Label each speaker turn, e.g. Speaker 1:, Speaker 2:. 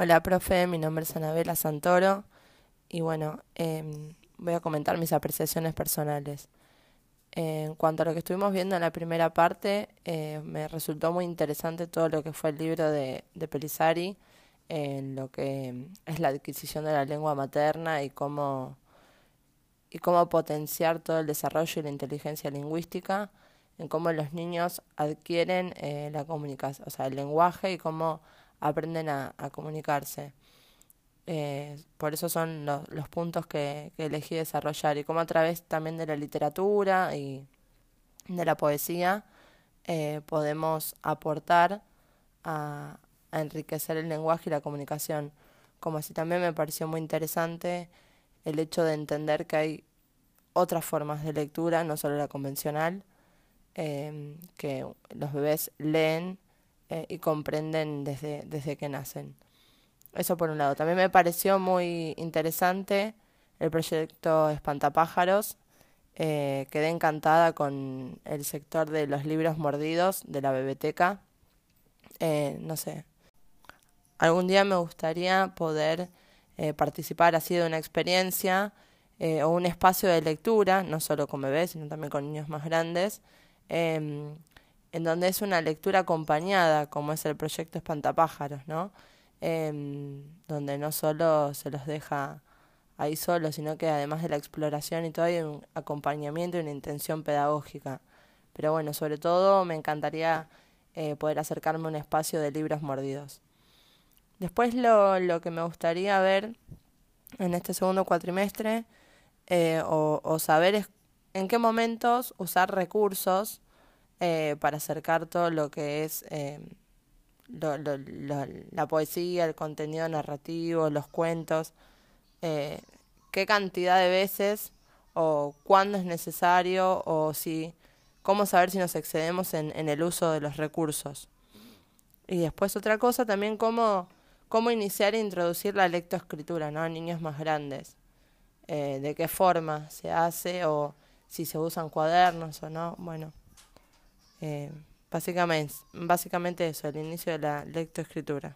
Speaker 1: Hola, profe, mi nombre es Anabela Santoro y bueno, em, voy a comentar mis apreciaciones personales. En cuanto a lo que estuvimos viendo en la primera parte, eh, me resultó muy interesante todo lo que fue el libro de, de Pelizari, en lo que es la adquisición de la lengua materna y cómo, y cómo potenciar todo el desarrollo y la inteligencia lingüística, en cómo los niños adquieren eh, la comunicación, o sea, el lenguaje y cómo aprenden a, comunicarse. Eh, por eso son los, puntos que, elegí desarrollar y cómo a través también de la literatura y de la poesía eh, podemos aportar a, a, enriquecer el lenguaje y la comunicación. Como así también me pareció muy interesante el hecho de entender que hay otras formas de lectura, no solo la convencional, eh, que los bebés leen eh, y comprenden desde, desde que nacen. Eso por un lado. También me pareció muy interesante el proyecto Espantapájaros. Eh, quedé encantada con el sector de los libros mordidos de la biblioteca. Eh, no sé. Algún día me gustaría poder eh, participar así de una experiencia o un espacio de lectura, no solo con bebés, sino también con niños más grandes, eh, en donde es una lectura acompañada, como es el proyecto Espantapájaros, ¿no? Eh, donde no solo se los deja ahí solos, sino que además de la exploración y todo hay un acompañamiento y una intención pedagógica. Pero bueno, sobre todo me encantaría eh, poder acercarme a un espacio de libros mordidos. Después lo, lo que me gustaría ver en este segundo cuatrimestre eh, o, o saber es en qué momentos usar recursos eh, para acercar todo lo que es eh, lo, la poesía, el contenido narrativo, los cuentos, eh, qué cantidad de veces o cuándo es necesario o si cómo saber si nos excedemos en, en el uso de los recursos. Y después otra cosa también cómo, cómo iniciar e introducir la lectoescritura ¿no? a niños más grandes. Eh, de qué forma se hace o si se usan cuadernos o no. Bueno, eh, básicamente, básicamente eso, el inicio de la lectoescritura.